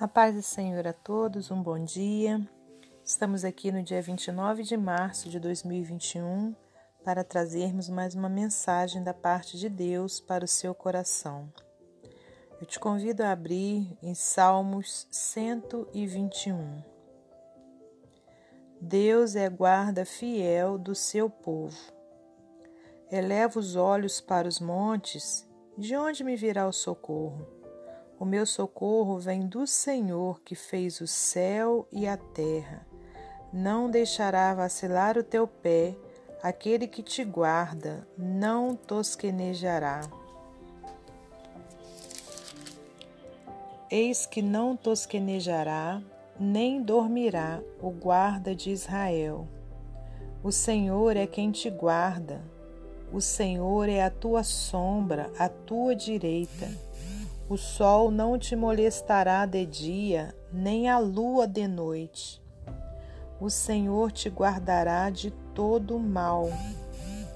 A paz do Senhor a todos, um bom dia. Estamos aqui no dia 29 de março de 2021 para trazermos mais uma mensagem da parte de Deus para o seu coração. Eu te convido a abrir em Salmos 121. Deus é guarda fiel do seu povo. Eleva os olhos para os montes, de onde me virá o socorro? O meu socorro vem do Senhor que fez o céu e a terra. Não deixará vacilar o teu pé, aquele que te guarda não tosquenejará. Eis que não tosquenejará, nem dormirá o guarda de Israel. O Senhor é quem te guarda. O Senhor é a tua sombra, a tua direita. O sol não te molestará de dia, nem a lua de noite. O Senhor te guardará de todo mal.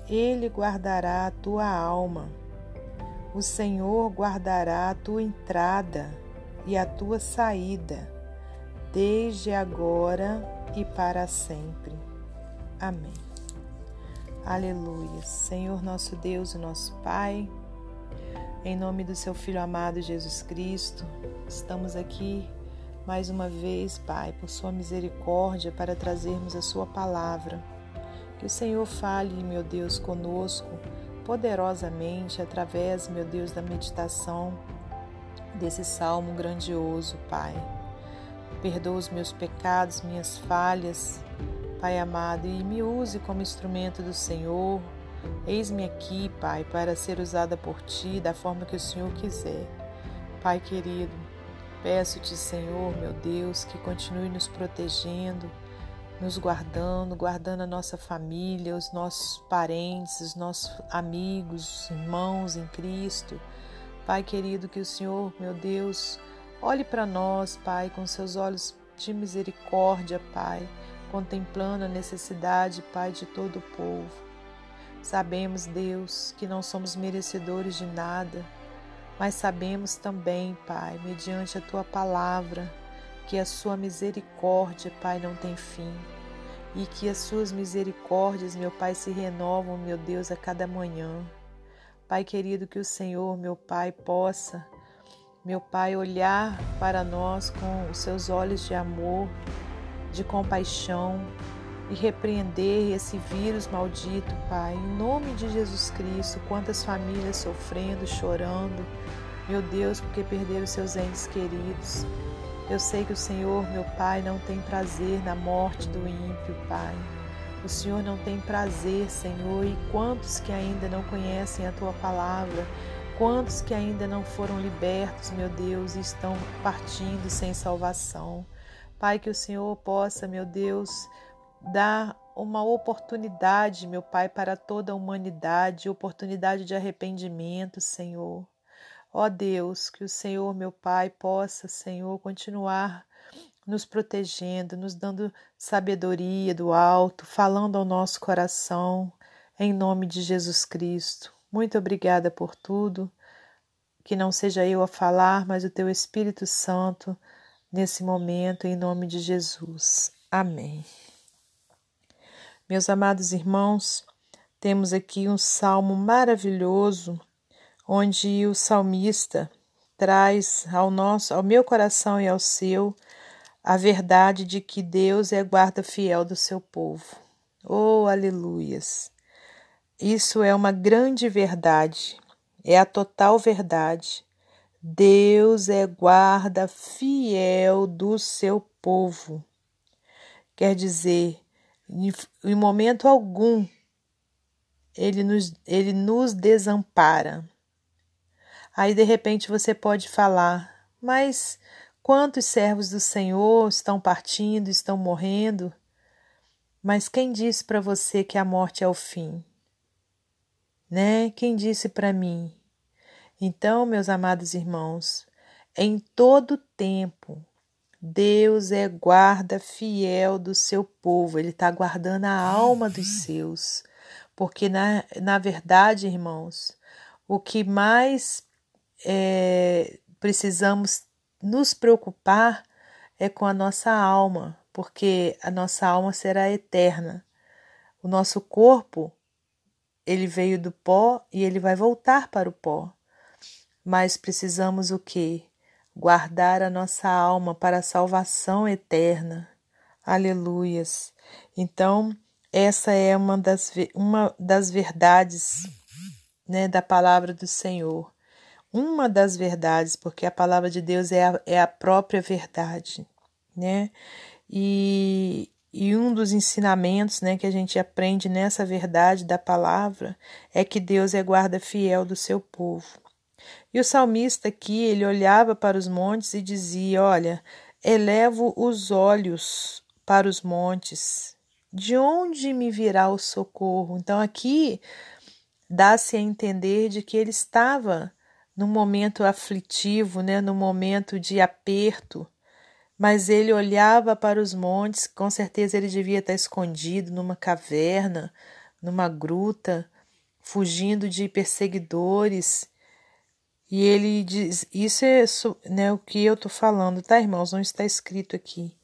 Ele guardará a tua alma. O Senhor guardará a tua entrada e a tua saída, desde agora e para sempre. Amém. Aleluia. Senhor nosso Deus e nosso Pai, em nome do seu Filho amado Jesus Cristo, estamos aqui mais uma vez, Pai, por Sua misericórdia, para trazermos a Sua palavra. Que o Senhor fale, meu Deus, conosco poderosamente através, meu Deus, da meditação desse salmo grandioso, Pai. Perdoa os meus pecados, minhas falhas, Pai amado, e me use como instrumento do Senhor Eis-me aqui, Pai, para ser usada por Ti da forma que o Senhor quiser. Pai querido, peço-te, Senhor, meu Deus, que continue nos protegendo, nos guardando, guardando a nossa família, os nossos parentes, os nossos amigos, irmãos em Cristo. Pai querido, que o Senhor, meu Deus, olhe para nós, Pai, com seus olhos de misericórdia, Pai, contemplando a necessidade, Pai, de todo o povo. Sabemos, Deus, que não somos merecedores de nada, mas sabemos também, Pai, mediante a tua palavra, que a sua misericórdia, Pai, não tem fim e que as suas misericórdias, meu Pai, se renovam, meu Deus, a cada manhã. Pai querido, que o Senhor, meu Pai, possa, meu Pai, olhar para nós com os seus olhos de amor, de compaixão, e repreender esse vírus maldito, Pai. Em nome de Jesus Cristo, quantas famílias sofrendo, chorando, meu Deus, porque perderam seus entes queridos. Eu sei que o Senhor, meu Pai, não tem prazer na morte do ímpio, Pai. O Senhor não tem prazer, Senhor, e quantos que ainda não conhecem a tua palavra, quantos que ainda não foram libertos, meu Deus, e estão partindo sem salvação. Pai, que o Senhor possa, meu Deus, dar uma oportunidade, meu Pai, para toda a humanidade, oportunidade de arrependimento, Senhor. Ó Deus, que o Senhor, meu Pai, possa, Senhor, continuar nos protegendo, nos dando sabedoria do alto, falando ao nosso coração, em nome de Jesus Cristo. Muito obrigada por tudo. Que não seja eu a falar, mas o teu Espírito Santo nesse momento, em nome de Jesus. Amém. Meus amados irmãos, temos aqui um salmo maravilhoso onde o salmista traz ao nosso, ao meu coração e ao seu, a verdade de que Deus é guarda fiel do seu povo. Oh, aleluias! Isso é uma grande verdade, é a total verdade. Deus é guarda fiel do seu povo. Quer dizer, em momento algum ele nos, ele nos desampara. Aí de repente você pode falar, mas quantos servos do Senhor estão partindo, estão morrendo? Mas quem disse para você que a morte é o fim? Né? Quem disse para mim? Então, meus amados irmãos, em todo tempo, Deus é guarda fiel do seu povo, Ele está guardando a alma dos seus. Porque, na, na verdade, irmãos, o que mais é, precisamos nos preocupar é com a nossa alma, porque a nossa alma será eterna. O nosso corpo, ele veio do pó e ele vai voltar para o pó. Mas precisamos o quê? Guardar a nossa alma para a salvação eterna. Aleluias. Então, essa é uma das, uma das verdades né, da palavra do Senhor. Uma das verdades, porque a palavra de Deus é a, é a própria verdade, né? E, e um dos ensinamentos né, que a gente aprende nessa verdade da palavra é que Deus é guarda fiel do seu povo. E o salmista aqui, ele olhava para os montes e dizia: Olha, elevo os olhos para os montes, de onde me virá o socorro? Então aqui dá-se a entender de que ele estava num momento aflitivo, né, num momento de aperto, mas ele olhava para os montes, com certeza ele devia estar escondido numa caverna, numa gruta, fugindo de perseguidores. E ele diz: Isso é né, o que eu estou falando, tá, irmãos? Não está escrito aqui.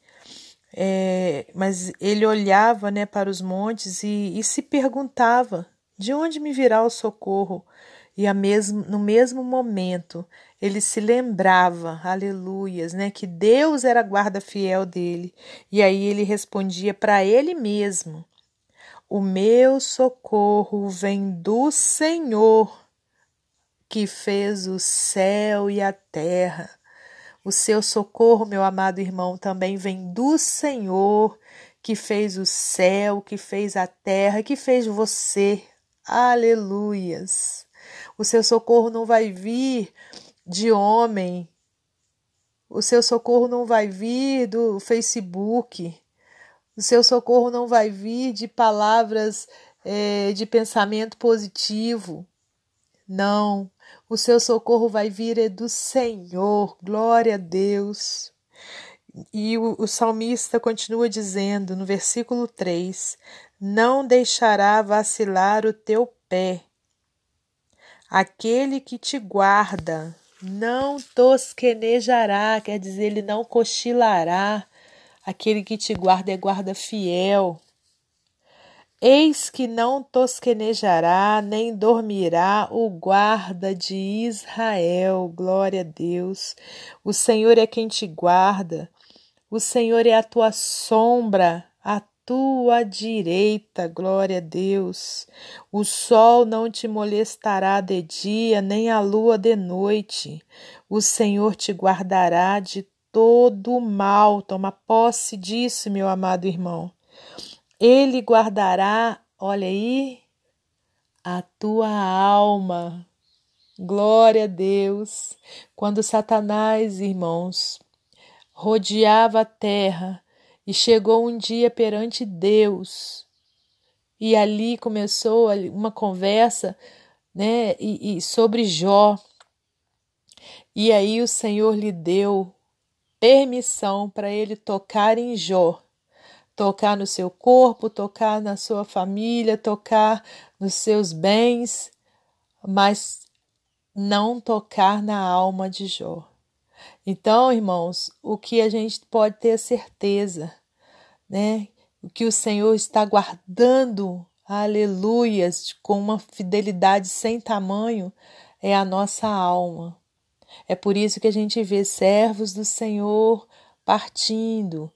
É, mas ele olhava né, para os montes e, e se perguntava: de onde me virá o socorro? E mesmo, no mesmo momento ele se lembrava, aleluias, né, que Deus era a guarda fiel dele. E aí ele respondia para ele mesmo: O meu socorro vem do Senhor, que fez o céu e a terra. O seu socorro, meu amado irmão, também vem do Senhor, que fez o céu, que fez a terra, que fez você. Aleluias. O seu socorro não vai vir de homem. O seu socorro não vai vir do Facebook. O seu socorro não vai vir de palavras é, de pensamento positivo. Não. O seu socorro vai vir é do Senhor. Glória a Deus. E o, o salmista continua dizendo no versículo 3: Não deixará vacilar o teu pé Aquele que te guarda não tosquenejará, quer dizer, ele não cochilará. Aquele que te guarda é guarda fiel. Eis que não tosquenejará, nem dormirá o guarda de Israel. Glória a Deus. O Senhor é quem te guarda. O Senhor é a tua sombra, a tua direita, glória a Deus. O sol não te molestará de dia, nem a lua de noite. O Senhor te guardará de todo mal. Toma posse disso, meu amado irmão. Ele guardará, olha aí, a tua alma. Glória a Deus. Quando Satanás, irmãos, rodeava a terra, e chegou um dia perante Deus. E ali começou uma conversa né, e, e sobre Jó. E aí o Senhor lhe deu permissão para ele tocar em Jó, tocar no seu corpo, tocar na sua família, tocar nos seus bens, mas não tocar na alma de Jó. Então, irmãos, o que a gente pode ter certeza né? O que o Senhor está guardando, aleluias, com uma fidelidade sem tamanho, é a nossa alma. É por isso que a gente vê servos do Senhor partindo,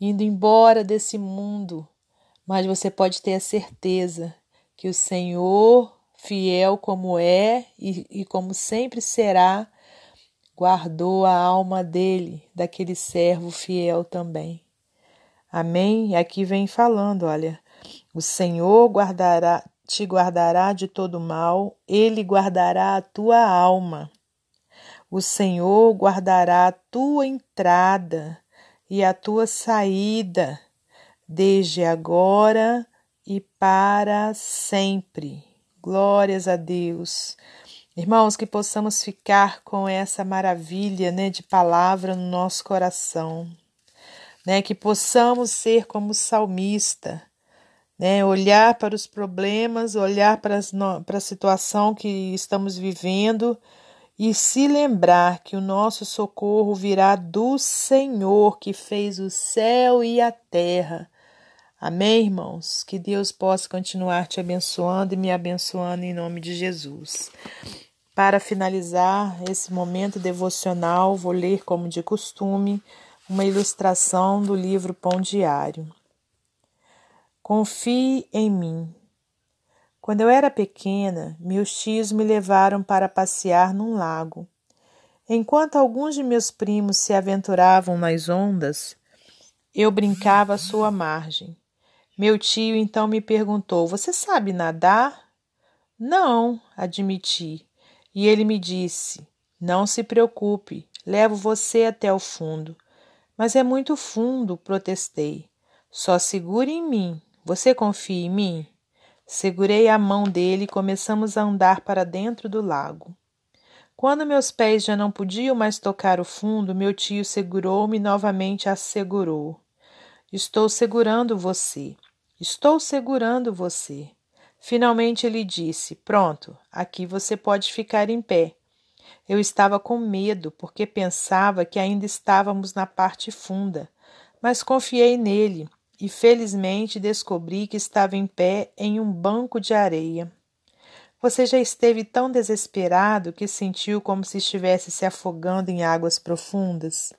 indo embora desse mundo. Mas você pode ter a certeza que o Senhor, fiel como é e, e como sempre será, guardou a alma dele, daquele servo fiel também. Amém? Aqui vem falando, olha, o Senhor guardará, te guardará de todo mal, ele guardará a tua alma. O Senhor guardará a tua entrada e a tua saída, desde agora e para sempre. Glórias a Deus. Irmãos, que possamos ficar com essa maravilha né, de palavra no nosso coração né? Que possamos ser como salmista, né? Olhar para os problemas, olhar para, as, para a situação que estamos vivendo e se lembrar que o nosso socorro virá do Senhor que fez o céu e a terra. Amém, irmãos? Que Deus possa continuar te abençoando e me abençoando em nome de Jesus. Para finalizar esse momento devocional, vou ler, como de costume, uma ilustração do livro Pão Diário. Confie em mim. Quando eu era pequena, meus tios me levaram para passear num lago. Enquanto alguns de meus primos se aventuravam nas ondas, eu brincava à sua margem. Meu tio então me perguntou: Você sabe nadar? Não, admiti. E ele me disse: Não se preocupe, levo você até o fundo. Mas é muito fundo, protestei. Só segure em mim. Você confia em mim? Segurei a mão dele e começamos a andar para dentro do lago. Quando meus pés já não podiam mais tocar o fundo, meu tio segurou-me e novamente assegurou. Estou segurando você. Estou segurando você. Finalmente ele disse: Pronto, aqui você pode ficar em pé. Eu estava com medo, porque pensava que ainda estávamos na parte funda, mas confiei nele e felizmente descobri que estava em pé em um banco de areia. Você já esteve tão desesperado que sentiu como se estivesse se afogando em águas profundas?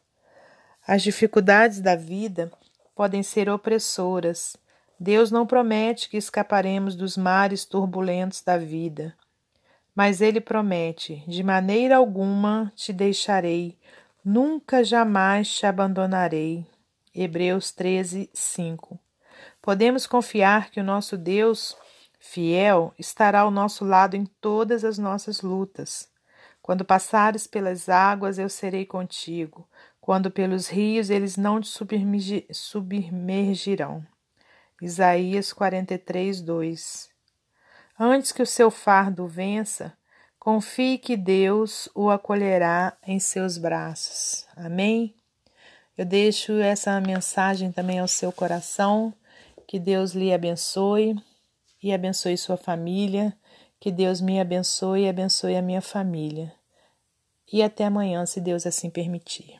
As dificuldades da vida podem ser opressoras. Deus não promete que escaparemos dos mares turbulentos da vida. Mas Ele promete: de maneira alguma te deixarei, nunca jamais te abandonarei. Hebreus 13, 5. Podemos confiar que o nosso Deus fiel estará ao nosso lado em todas as nossas lutas. Quando passares pelas águas, eu serei contigo. Quando pelos rios, eles não te submergirão. Isaías 43, 2. Antes que o seu fardo vença, confie que Deus o acolherá em seus braços. Amém? Eu deixo essa mensagem também ao seu coração. Que Deus lhe abençoe e abençoe sua família. Que Deus me abençoe e abençoe a minha família. E até amanhã, se Deus assim permitir.